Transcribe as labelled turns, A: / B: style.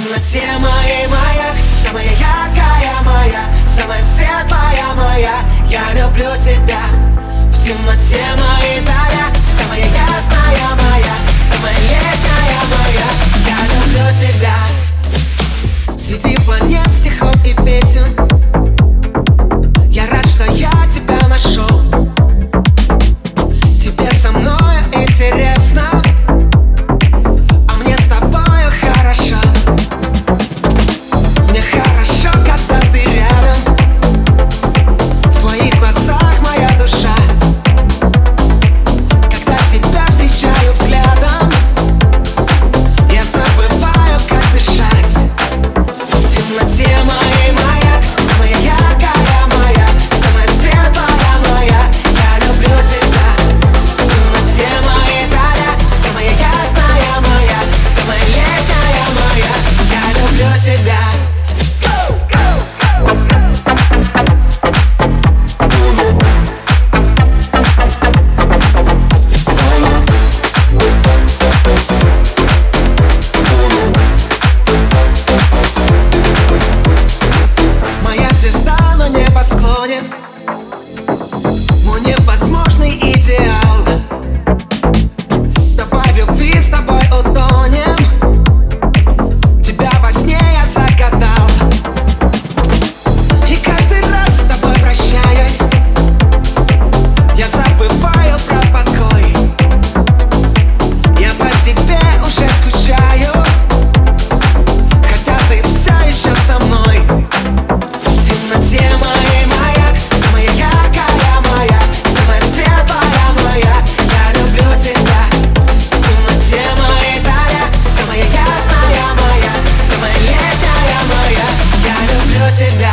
A: темноте моей маяк Самая яркая моя, самая светлая моя Я люблю тебя В темноте моей заря Самая ясная моя, самая летняя моя Я люблю тебя. Среди планет, стихов и песен темной В